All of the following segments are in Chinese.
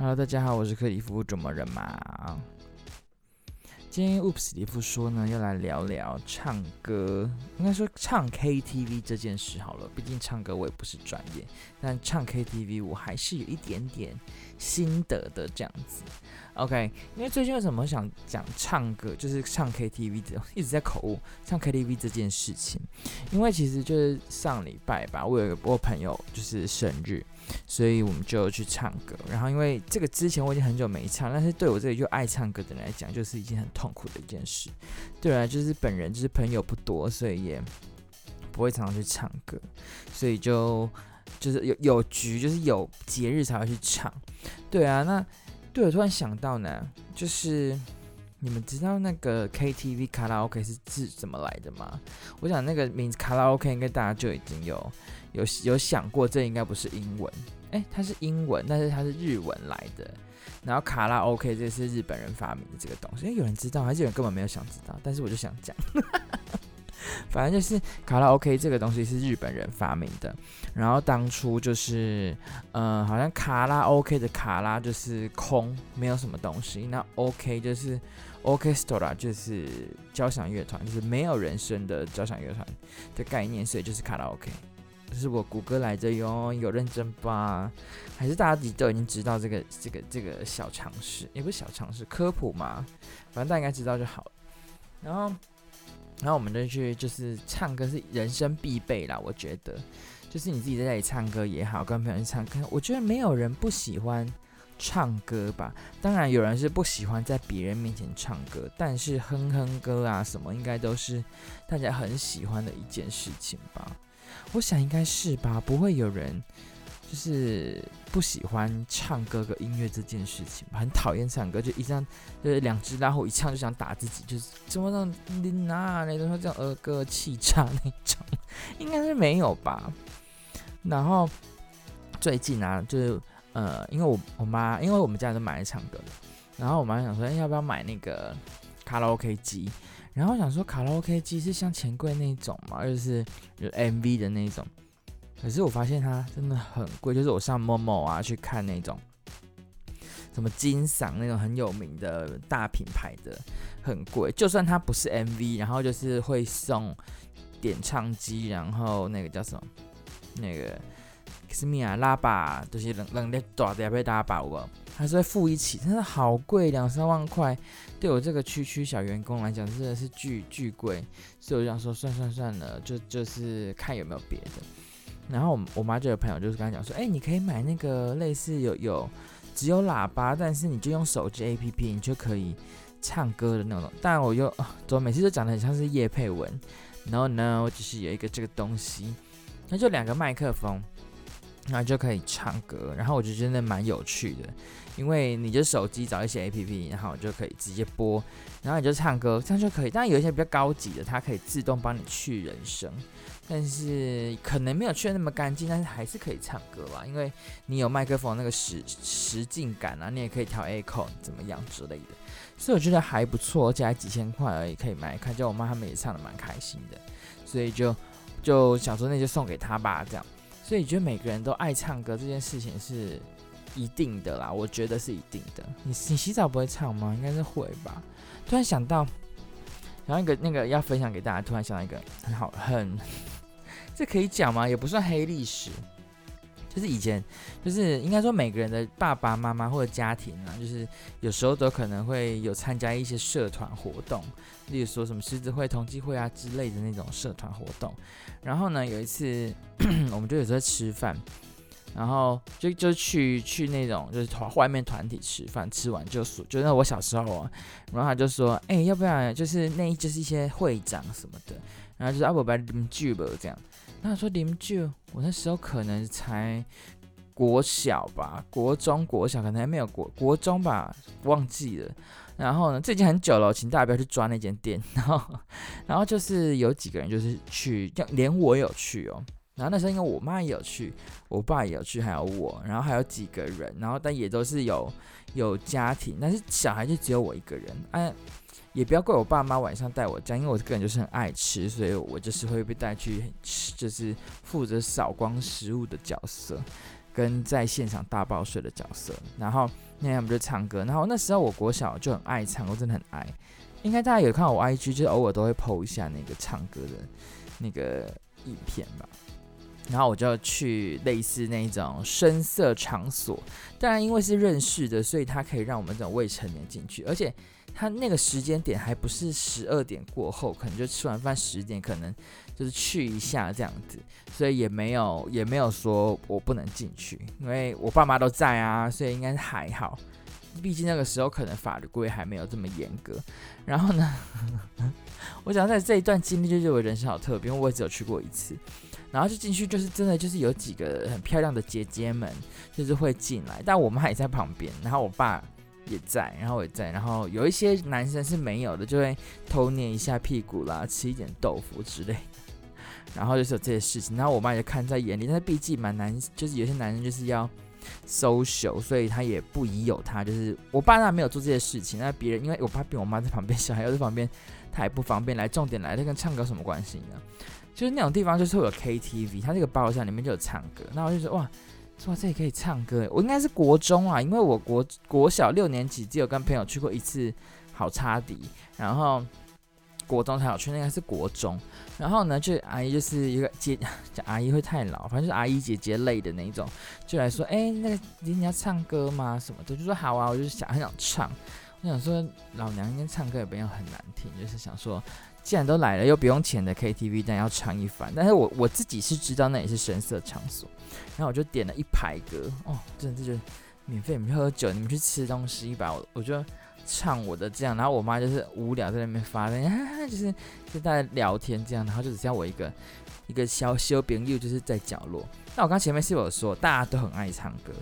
Hello，大家好，我是克里夫，怎么人嘛？今天 Oops 里夫说呢，要来聊聊唱歌，应该说唱 KTV 这件事好了。毕竟唱歌我也不是专业，但唱 KTV 我还是有一点点心得的这样子。OK，因为最近为什么想讲唱歌，就是唱 KTV 这一直在口误唱 KTV 这件事情，因为其实就是上礼拜吧，我有一个朋友就是生日。所以我们就去唱歌，然后因为这个之前我已经很久没唱，但是对我这里就爱唱歌的人来讲，就是一件很痛苦的一件事。对啊，就是本人就是朋友不多，所以也不会常常去唱歌，所以就就是有有局，就是有节日才会去唱。对啊，那对我突然想到呢，就是你们知道那个 KTV 卡拉 OK 是字怎么来的吗？我想那个名字卡拉 OK 应该大家就已经有。有有想过，这应该不是英文，哎，它是英文，但是它是日文来的。然后卡拉 OK 这是日本人发明的这个东西，有人知道还是有人根本没有想知道？但是我就想讲，反正就是卡拉 OK 这个东西是日本人发明的。然后当初就是，呃，好像卡拉 OK 的卡拉就是空，没有什么东西。那 OK 就是 Orchestra，就是交响乐团，就是没有人声的交响乐团的概念，所以就是卡拉 OK。是我谷歌来着哟，有认真吧？还是大家自己都已经知道这个这个这个小常识？也不是小常识，科普嘛，反正大家应该知道就好。然后，然后我们就去，就是唱歌是人生必备啦。我觉得，就是你自己在家里唱歌也好，跟朋友去唱歌，我觉得没有人不喜欢唱歌吧。当然，有人是不喜欢在别人面前唱歌，但是哼哼歌啊什么，应该都是大家很喜欢的一件事情吧。我想应该是吧，不会有人就是不喜欢唱歌和音乐这件事情吧，很讨厌唱歌，就一张就是两只老虎一唱就想打自己，就是怎么让你哪那种这种儿歌气炸那种，应该是没有吧。然后最近啊，就是呃，因为我我妈，因为我们家人都蛮爱唱歌的，然后我妈想说，哎，要不要买那个卡拉 OK 机？然后想说，卡拉 OK 机是像钱柜那种嘛，就是有 MV 的那种。可是我发现它真的很贵，就是我上某某啊去看那种，什么金嗓那种很有名的大品牌的，很贵。就算它不是 MV，然后就是会送点唱机，然后那个叫什么，那个什么啊，喇叭，就是冷冷的大的被大家把握。还是会付一起，真的好贵，两三万块，对我这个区区小员工来讲，真的是巨巨贵。所以我就想说，算算算了，就就是看有没有别的。然后我我妈就有朋友就是跟她讲说，哎、你可以买那个类似有有只有喇叭，但是你就用手机 APP，你就可以唱歌的那种。但我又怎么每次都讲得很像是叶佩文，然后呢，我只是有一个这个东西，那就两个麦克风。然后就可以唱歌，然后我就觉得蛮有趣的，因为你就手机找一些 APP，然后就可以直接播，然后你就唱歌，这样就可以。当然有一些比较高级的，它可以自动帮你去人声，但是可能没有去的那么干净，但是还是可以唱歌吧，因为你有麦克风那个实实境感啊，你也可以调 echo 怎么样之类的，所以我觉得还不错，而且还几千块而已，可以买看。见我妈他们也唱的蛮开心的，所以就就想说那就送给她吧，这样。所以，觉得每个人都爱唱歌这件事情是一定的啦，我觉得是一定的。你你洗澡不会唱吗？应该是会吧。突然想到，然后一个那个要分享给大家，突然想到一个很好很，这可以讲吗？也不算黑历史。就是以前，就是应该说每个人的爸爸妈妈或者家庭啊，就是有时候都可能会有参加一些社团活动，例如说什么狮子会、同济会啊之类的那种社团活动。然后呢，有一次 我们就有时候吃饭，然后就就去去那种就是团外面团体吃饭，吃完就说，就那我小时候啊，然后他就说，哎、要不要就是那就是一些会长什么的，然后就是阿伯伯你们聚吧这样。那他说邻居，我那时候可能才国小吧，国中国小可能还没有国国中吧，忘记了。然后呢，这已经很久了，请大家不要去抓那间店。然后，然后就是有几个人就是去，连我有去哦。然后那时候因为我妈也有去，我爸也有去，还有我，然后还有几个人，然后但也都是有有家庭，但是小孩就只有我一个人。哎。也不要怪我爸妈晚上带我这样，因为我个人就是很爱吃，所以我就是会被带去，就是负责扫光食物的角色。跟在现场大爆睡的角色。然后那天我们就唱歌，然后那时候我国小就很爱唱，我真的很爱。应该大家有看我 IG，就是偶尔都会 PO 一下那个唱歌的那个影片吧。然后我就去类似那种声色场所，当然因为是认识的，所以他可以让我们这种未成年进去，而且他那个时间点还不是十二点过后，可能就吃完饭十点，可能就是去一下这样子，所以也没有也没有说我不能进去，因为我爸妈都在啊，所以应该还好。毕竟那个时候可能法律规还没有这么严格。然后呢，我想在这一段经历就是我人生好特别，因为我也只有去过一次。然后就进去，就是真的就是有几个很漂亮的姐姐们，就是会进来，但我妈也在旁边，然后我爸也在，然后我也在，然后有一些男生是没有的，就会偷捏一下屁股啦，吃一点豆腐之类的，然后就是有这些事情，然后我妈也看在眼里，但是毕竟蛮难，就是有些男生就是要 social，所以他也不疑有他，就是我爸那没有做这些事情，那别人因为我爸比我妈在旁边，小孩又在旁边，他也不方便来，重点来，这跟唱歌什么关系呢？就是那种地方，就是会有 KTV，它这个包厢里面就有唱歌。那我就说哇，说这里可以唱歌。我应该是国中啊，因为我国国小六年级只有跟朋友去过一次好差迪，然后国中才有去，那个是国中。然后呢，就阿姨就是一个姐，阿姨会太老，反正就是阿姨姐姐类的那一种，就来说，哎，那个你要唱歌吗？什么的，就说好啊，我就是想很想唱。我想说，老娘今天唱歌也不用很难听，就是想说。既然都来了，又不用钱的 KTV，但要唱一番。但是我我自己是知道那也是声色场所，然后我就点了一排歌，哦，真的就免费，你们喝酒，你们去吃东西吧，我我就唱我的这样，然后我妈就是无聊在那边发呆，就是就大家聊天这样，然后就只剩我一个一个小小朋友就是在角落。那我刚前面是有说大家都很爱唱歌。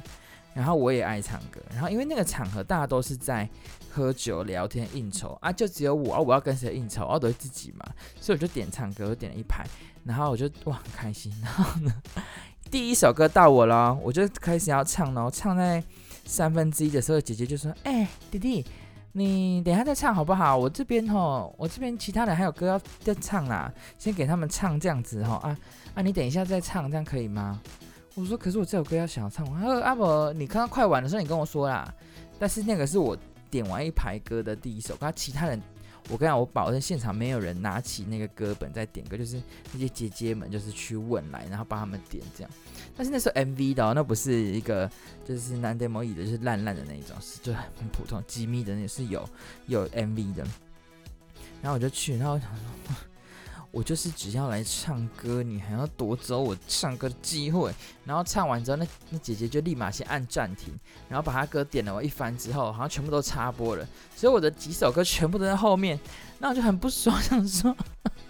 然后我也爱唱歌，然后因为那个场合大家都是在喝酒、聊天、应酬啊，就只有我啊，我要跟谁应酬啊，都是自己嘛，所以我就点唱歌，我点了一排，然后我就哇很开心，然后呢，第一首歌到我了，我就开始要唱了，唱在三分之一的时候，姐姐就说：“哎、弟弟，你等一下再唱好不好？我这边吼，我这边其他人还有歌要再唱啦，先给他们唱这样子吼啊啊，你等一下再唱，这样可以吗？”我说：“可是我这首歌要想要唱完。”他说：“阿伯，你刚刚快完的时候，你跟我说啦。但是那个是我点完一排歌的第一首，刚其他人，我跟你讲，我保证现场没有人拿起那个歌本在点歌，就是那些姐姐们就是去问来，然后帮他们点这样。但是那时候 MV 的、哦，那不是一个就是难得某乙的，就是烂烂的那一种，是就很普通机密的，那是有有 MV 的。然后我就去，然后。我想说我就是只要来唱歌，你还要夺走我唱歌的机会。然后唱完之后，那那姐姐就立马先按暂停，然后把她歌点了我一番之后，好像全部都插播了。所以我的几首歌全部都在后面，那我就很不爽，想说，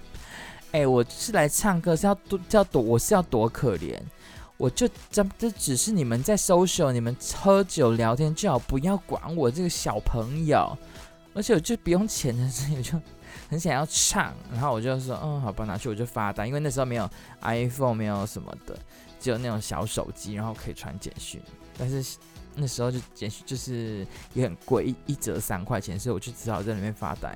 哎、我是来唱歌，是要多叫躲，我是要多可怜，我就这这只是你们在 social，你们喝酒聊天最好，不要管我这个小朋友，而且我就不用钱的，所以我就。很想要唱，然后我就说，嗯，好吧，拿去我就发呆，因为那时候没有 iPhone，没有什么的，只有那种小手机，然后可以传简讯。但是那时候就简讯就是也很贵，一一折三块钱，所以我就只好在里面发呆。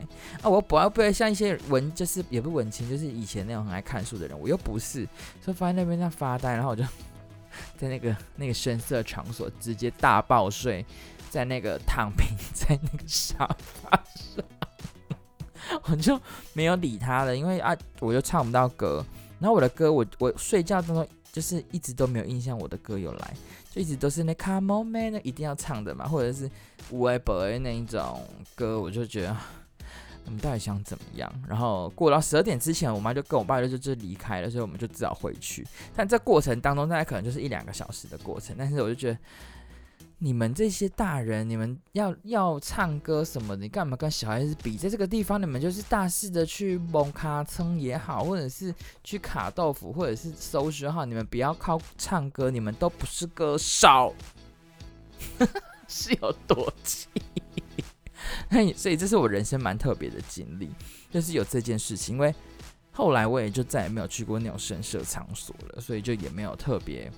啊，我不要不要像一些文，就是也不文青，就是以前那种很爱看书的人，我又不是，所以发在那边在发呆，然后我就 在那个那个深色场所直接大爆睡，在那个躺平在那个沙发上。我就没有理他了，因为啊，我又唱不到歌。然后我的歌，我我睡觉当中就是一直都没有印象，我的歌有来，就一直都是那 Come on man 一定要唱的嘛，或者是 Weber 那一种歌，我就觉得你们到底想怎么样？然后过到十二点之前，我妈就跟我爸就就离开了，所以我们就只好回去。但这过程当中，大概可能就是一两个小时的过程，但是我就觉得。你们这些大人，你们要要唱歌什么的，你干嘛跟小孩子比？在这个地方，你们就是大肆的去蒙卡蹭也好，或者是去卡豆腐，或者是收拾好，你们不要靠唱歌，你们都不是歌手，是有多气？所以这是我人生蛮特别的经历，就是有这件事情。因为后来我也就再也没有去过那种声色场所了，所以就也没有特别。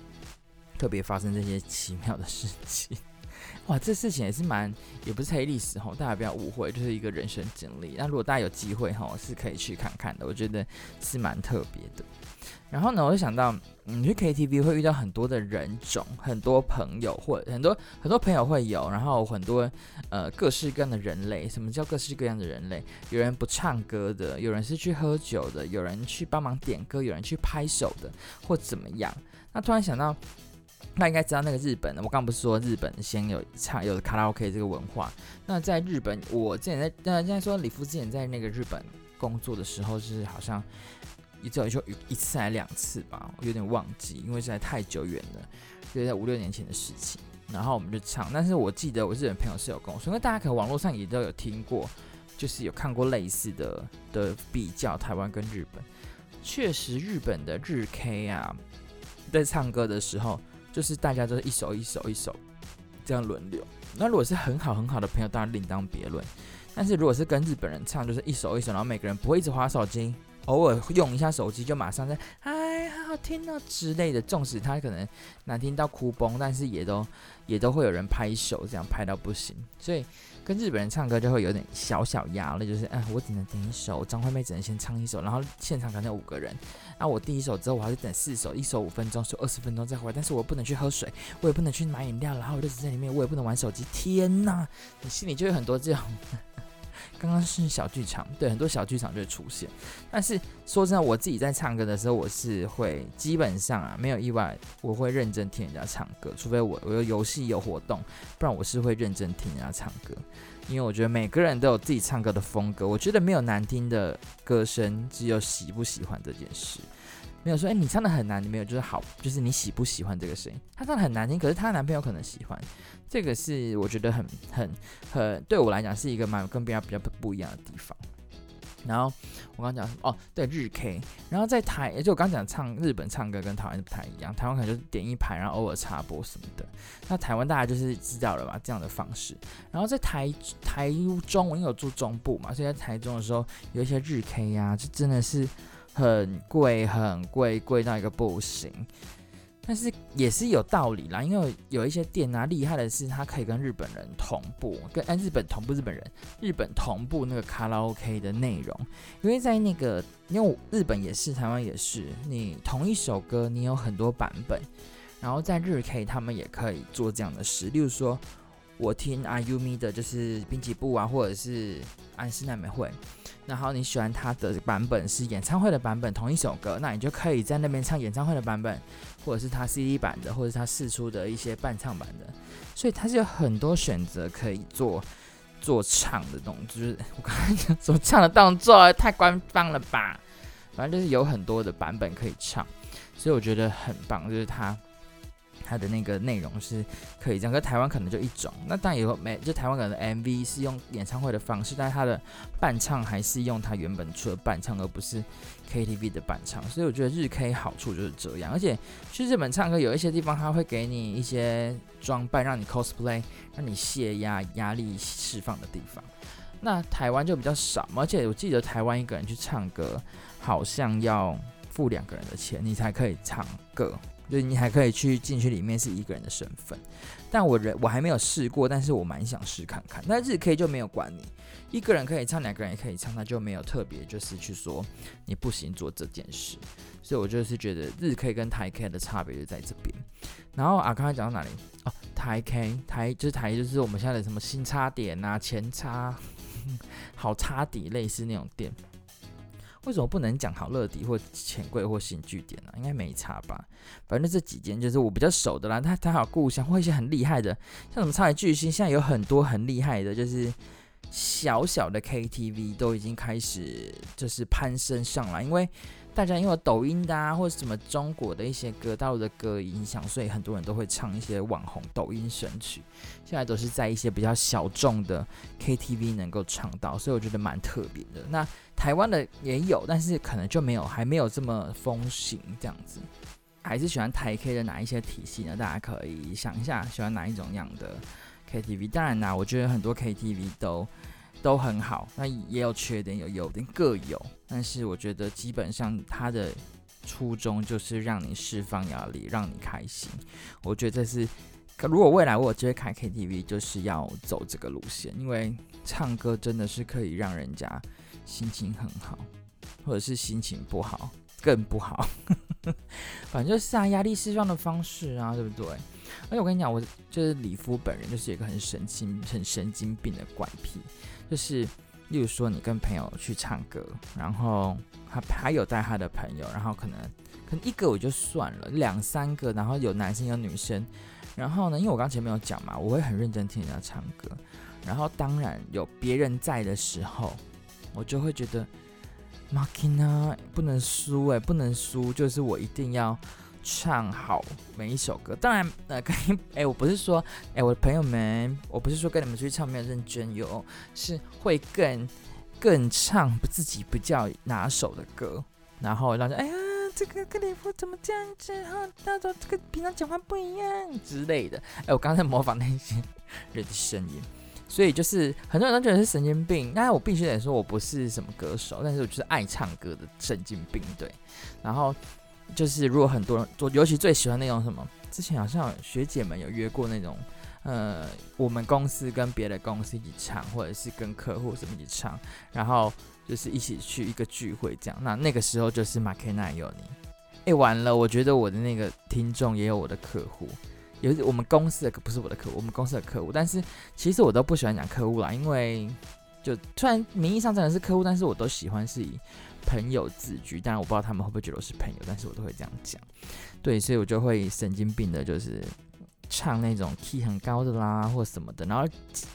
特别发生这些奇妙的事情，哇，这事情也是蛮，也不是黑历史哈，大家不要误会，就是一个人生经历。那如果大家有机会哈，是可以去看看的，我觉得是蛮特别的。然后呢，我就想到，你去 KTV 会遇到很多的人种，很多朋友或很多很多朋友会有，然后很多呃各式各样的人类。什么叫各式各样的人类？有人不唱歌的，有人是去喝酒的，有人去帮忙点歌，有人去拍手的，或怎么样。那突然想到，那应该知道那个日本的，我刚不是说日本先有唱有卡拉 OK 这个文化？那在日本，我之前在呃，现在说李夫之前在那个日本工作的时候，是好像。一次就一次还两次吧，我有点忘记，因为实在太久远了，就在五六年前的事情。然后我们就唱，但是我记得我日本朋友是有跟我说，因为大家可能网络上也都有听过，就是有看过类似的的比较台湾跟日本。确实，日本的日 K 啊，在唱歌的时候，就是大家都是一首一首一首这样轮流。那如果是很好很好的朋友，当然另当别论。但是如果是跟日本人唱，就是一首一首，然后每个人不会一直滑手机。偶尔用一下手机，就马上在哎，好好听哦之类的。纵使他可能难听到哭崩，但是也都也都会有人拍手，这样拍到不行。所以跟日本人唱歌就会有点小小压力，就是哎，我只能点一首，张惠妹只能先唱一首，然后现场可能有五个人，那我第一首之后我还是等四首，一首五分钟，说二十分钟再回来，但是我不能去喝水，我也不能去买饮料，然后我就只在里面，我也不能玩手机。天呐，你心里就有很多这种。刚刚是小剧场，对，很多小剧场就会出现。但是说真的，我自己在唱歌的时候，我是会基本上啊，没有意外，我会认真听人家唱歌，除非我我有游戏有活动，不然我是会认真听人家唱歌。因为我觉得每个人都有自己唱歌的风格，我觉得没有难听的歌声，只有喜不喜欢这件事。没有说，哎，你唱的很难，你没有，就是好，就是你喜不喜欢这个声音？他唱的很难听，可是她男朋友可能喜欢，这个是我觉得很很很对我来讲是一个蛮跟别人比较不一样的地方。然后我刚刚讲哦，对日 K，然后在台，也就我刚讲唱日本唱歌跟台湾不太一样，台湾可能就是点一排，然后偶尔插播什么的。那台湾大家就是知道了吧，这样的方式。然后在台台中，我因为有住中部嘛，所以在台中的时候有一些日 K 呀、啊，就真的是。很贵，很贵，贵到一个不行。但是也是有道理啦，因为有一些店啊，厉害的是它可以跟日本人同步，跟哎日本同步日本人，日本同步那个卡拉 OK 的内容。因为在那个，因为日本也是，台湾也是，你同一首歌你有很多版本，然后在日 K 他们也可以做这样的事，例如说。我听阿 Umi 的，就是滨崎步啊，或者是安室奈美惠。然后你喜欢他的版本是演唱会的版本，同一首歌，那你就可以在那边唱演唱会的版本，或者是他 CD 版的，或者是他试出的一些伴唱版的。所以他是有很多选择可以做做唱的动作。就是我刚才讲怎么唱的动作太官方了吧？反正就是有很多的版本可以唱，所以我觉得很棒，就是他。它的那个内容是可以这样，可台湾可能就一种。那当然有没，就台湾可能 MV 是用演唱会的方式，但是它的伴唱还是用它原本出的伴唱，而不是 KTV 的伴唱。所以我觉得日 K 好处就是这样，而且去日本唱歌有一些地方它会给你一些装扮，让你 cosplay，让你泄压、压力释放的地方。那台湾就比较少，而且我记得台湾一个人去唱歌好像要付两个人的钱，你才可以唱歌。就是你还可以去进去里面是一个人的身份，但我人我还没有试过，但是我蛮想试看看。那日 K 就没有管你，一个人可以唱，两个人也可以唱，他就没有特别就是去说你不行做这件事。所以我就是觉得日 K 跟台 K 的差别就在这边。然后啊，刚才讲到哪里？哦，台 K 台就是台就是我们现在的什么新插点啊、前插、好插底类似那种店。为什么不能讲好乐迪或钱柜或新据点呢、应该没差吧。反正这几间就是我比较熟的啦。他他好故乡或一些很厉害的，像什么超级巨星，现在有很多很厉害的，就是小小的 KTV 都已经开始就是攀升上来，因为。大家因为抖音的啊，或者什么中国的一些歌、大陆的歌影响，所以很多人都会唱一些网红抖音神曲。现在都是在一些比较小众的 KTV 能够唱到，所以我觉得蛮特别的。那台湾的也有，但是可能就没有，还没有这么风行这样子。还是喜欢台 K 的哪一些体系呢？大家可以想一下，喜欢哪一种样的 KTV？当然啦，我觉得很多 KTV 都。都很好，那也有缺点，有优点各有。但是我觉得基本上它的初衷就是让你释放压力，让你开心。我觉得这是如果未来我直接开 KTV，就是要走这个路线，因为唱歌真的是可以让人家心情很好，或者是心情不好更不好，反正就是啊，压力释放的方式啊，对不对？而且我跟你讲，我就是李夫本人就是一个很神经、很神经病的怪癖，就是例如说你跟朋友去唱歌，然后他还有带他的朋友，然后可能可能一个我就算了，两三个，然后有男生有女生，然后呢，因为我刚前面有讲嘛，我会很认真听人家唱歌，然后当然有别人在的时候，我就会觉得马吉娜不能输哎，不能输，就是我一定要。唱好每一首歌，当然，呃，跟哎、欸，我不是说，哎、我的朋友们，我不是说跟你们出去唱没有认真哟，是会更更唱自己比较拿手的歌，然后让人哎呀，这个克里夫怎么这样子哈？他说这个平常讲话不一样之类的，哎、我刚才模仿那些人的声音，所以就是很多人都觉得是神经病，那我必须得说，我不是什么歌手，但是我就是爱唱歌的神经病，对，然后。就是如果很多人，我尤其最喜欢那种什么，之前好像学姐们有约过那种，呃，我们公司跟别的公司一起唱，或者是跟客户什么一起唱，然后就是一起去一个聚会这样。那那个时候就是马凯奈有你，哎，完了，我觉得我的那个听众也有我的客户，有我们公司的不是我的客户，我们公司的客户，但是其实我都不喜欢讲客户啦，因为就虽然名义上真的是客户，但是我都喜欢是以。朋友自居，当然我不知道他们会不会觉得我是朋友，但是我都会这样讲。对，所以我就会神经病的，就是唱那种 key 很高的啦，或什么的，然后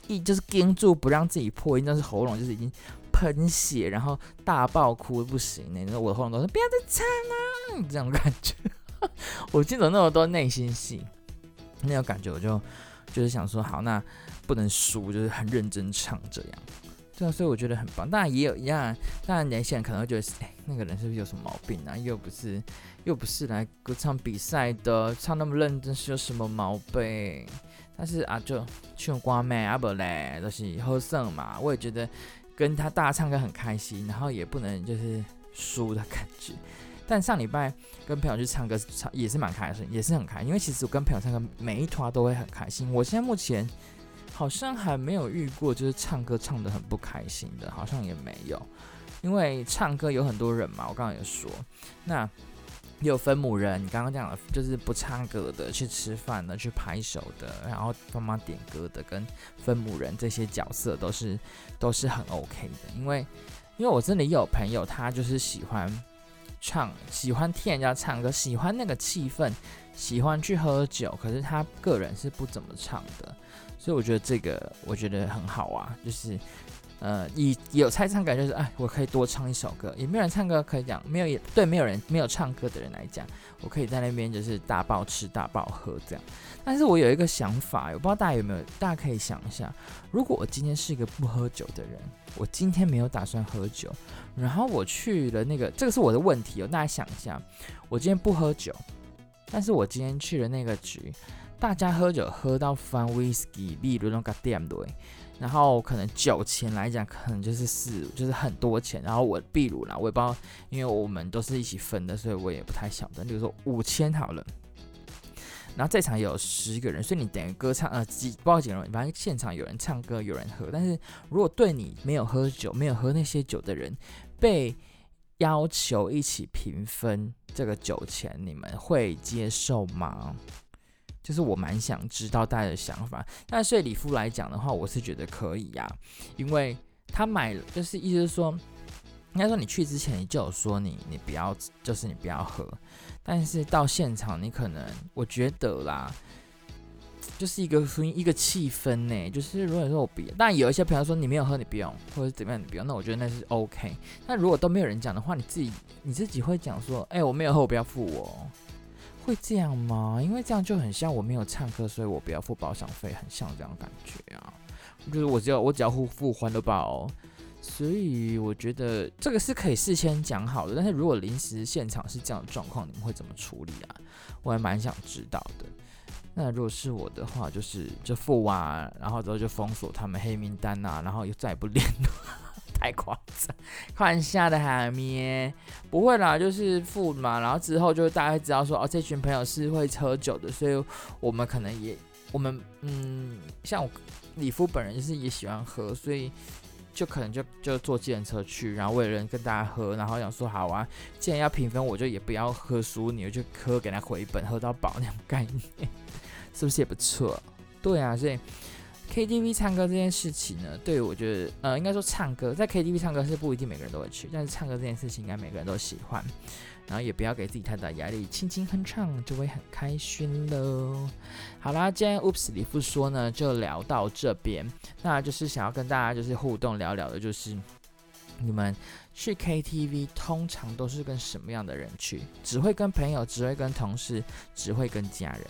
一就是盯住不让自己破音，但是喉咙就是已经喷血，然后大爆哭不行那种，我的喉咙都说不要再唱啦，这种感觉。我记得那么多内心戏，那种感觉我就就是想说，好，那不能输，就是很认真唱这样。对啊，所以我觉得很棒。当然也有一样，当然年轻人可能会觉得，哎，那个人是不是有什么毛病啊？又不是，又不是来歌唱比赛的，唱那么认真是有什么毛病？但是啊，就唱歌咩啊不嘞，都、就是好胜嘛。我也觉得跟他大唱歌很开心，然后也不能就是输的感觉。但上礼拜跟朋友去唱歌，唱也是蛮开心，也是很开心。因为其实我跟朋友唱歌，每一团都会很开心。我现在目前。好像还没有遇过，就是唱歌唱得很不开心的，好像也没有。因为唱歌有很多人嘛，我刚刚也说，那也有分母人，你刚刚讲了，就是不唱歌的，去吃饭的，去拍手的，然后帮忙点歌的，跟分母人这些角色都是都是很 OK 的。因为因为我这里有朋友，他就是喜欢唱，喜欢听人家唱歌，喜欢那个气氛，喜欢去喝酒，可是他个人是不怎么唱的。所以我觉得这个我觉得很好啊，就是，呃，以有猜唱感就是，哎，我可以多唱一首歌，也没有人唱歌可以讲，没有也对，没有人没有唱歌的人来讲，我可以在那边就是大爆吃大爆喝这样。但是我有一个想法，我不知道大家有没有，大家可以想一下，如果我今天是一个不喝酒的人，我今天没有打算喝酒，然后我去了那个，这个是我的问题哦，大家想一下，我今天不喝酒，但是我今天去了那个局。大家喝酒喝到翻 whisky，比如那个店对，然后可能酒钱来讲，可能就是四，就是很多钱。然后我比如啦，我也不知道，因为我们都是一起分的，所以我也不太晓得。比如说五千好了，然后这场有十个人，所以你等于歌唱呃几不知道几个人，反正现场有人唱歌，有人喝。但是如果对你没有喝酒、没有喝那些酒的人，被要求一起平分这个酒钱，你们会接受吗？就是我蛮想知道大家的想法，但是对里夫来讲的话，我是觉得可以呀、啊，因为他买了，就是意思是说，应该说你去之前你就有说你你不要，就是你不要喝，但是到现场你可能我觉得啦，就是一个属于一个气氛呢，就是如果说我不要，但有一些朋友说你没有喝你不用，或者怎么样你不用，那我觉得那是 OK，那如果都没有人讲的话，你自己你自己会讲说，哎、我没有喝，我不要付我。会这样吗？因为这样就很像我没有唱歌，所以我不要付包厢费，很像这样感觉啊。就是我只要我只要付付欢乐包，所以我觉得这个是可以事先讲好的。但是如果临时现场是这样的状况，你们会怎么处理啊？我还蛮想知道的。那如果是我的话，就是就付完，然后之后就封锁他们黑名单啊，然后又再也不联络。太夸张，开玩笑的海咩？不会啦，就是付嘛，然后之后就大概知道说，哦，这群朋友是会喝酒的，所以我们可能也我们嗯，像我李夫本人就是也喜欢喝，所以就可能就就坐计程车去，然后为了跟大家喝，然后想说好啊，既然要平分，我就也不要喝输你，我就喝给他回本，喝到饱那种概念，是不是也不错？对啊，所以 KTV 唱歌这件事情呢，对我觉得呃，应该说唱歌在 KTV 唱歌是不一定每个人都会去，但是唱歌这件事情应该每个人都喜欢。然后也不要给自己太大压力，轻轻哼唱就会很开心喽。好啦，今天 Oops 里夫说呢，就聊到这边。那就是想要跟大家就是互动聊聊的，就是你们去 KTV 通常都是跟什么样的人去？只会跟朋友，只会跟同事，只会跟家人。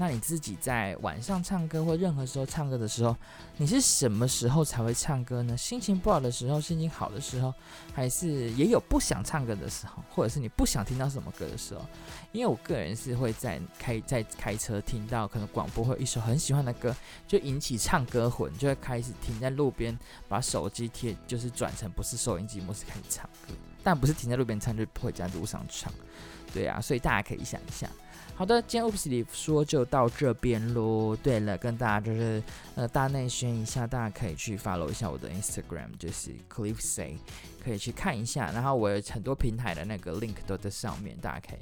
那你自己在晚上唱歌或任何时候唱歌的时候，你是什么时候才会唱歌呢？心情不好的时候，心情好的时候，还是也有不想唱歌的时候，或者是你不想听到什么歌的时候？因为我个人是会在开在开车听到可能广播会一首很喜欢的歌，就引起唱歌魂，就会开始停在路边，把手机贴就是转成不是收音机模式开始唱歌，但不是停在路边唱，就不会在路上唱。对啊，所以大家可以想一下。好的，今天 Oops 里夫说就到这边喽。对了，跟大家就是呃大内宣一下，大家可以去 follow 一下我的 Instagram，就是 cliffsay，可以去看一下。然后我有很多平台的那个 link 都在上面，大家可以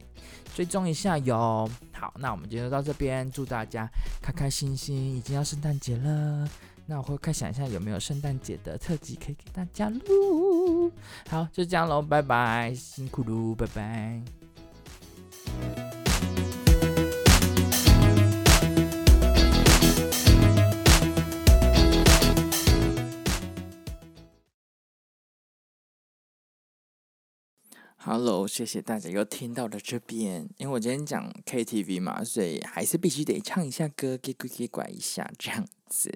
追踪一下哟。好，那我们今天就到这边，祝大家开开心心。已经要圣诞节了，那我会开想一下有没有圣诞节的特辑可以给大家录。好，就这样喽，拜拜，辛苦噜，拜拜。Hello，谢谢大家又听到了这边。因为我今天讲 KTV 嘛，所以还是必须得唱一下歌，给给给拐一下这样子。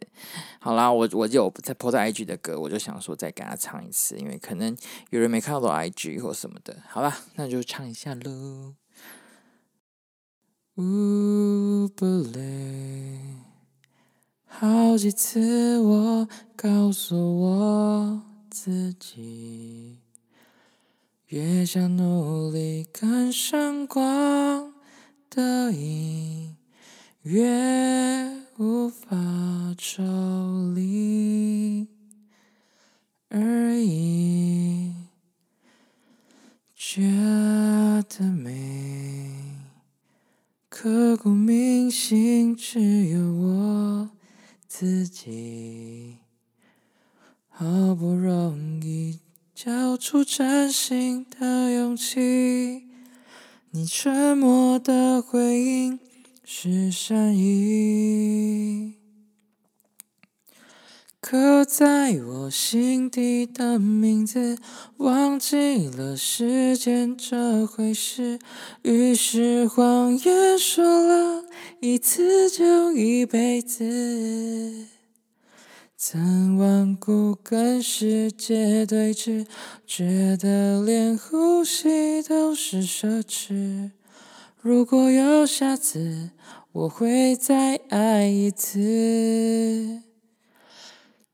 好啦，我我有在 po 在 IG 的歌，我就想说再给他唱一次，因为可能有人没看到我 IG 或什么的。好吧，那就唱一下喽。呜不累，好几次我告诉我自己。越想努力赶上光的影，越无法抽离而已。觉得美，刻骨铭心，只有我自己。好不容易。交出真心的勇气，你沉默的回应是善意，刻在我心底的名字，忘记了时间这回事，于是谎言说了一次就一辈子。曾顽固跟世界对峙，觉得连呼吸都是奢侈。如果有下次，我会再爱一次。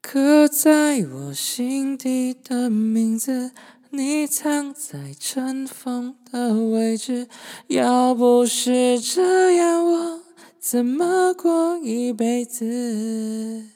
刻在我心底的名字，你藏在尘封的位置。要不是这样，我怎么过一辈子？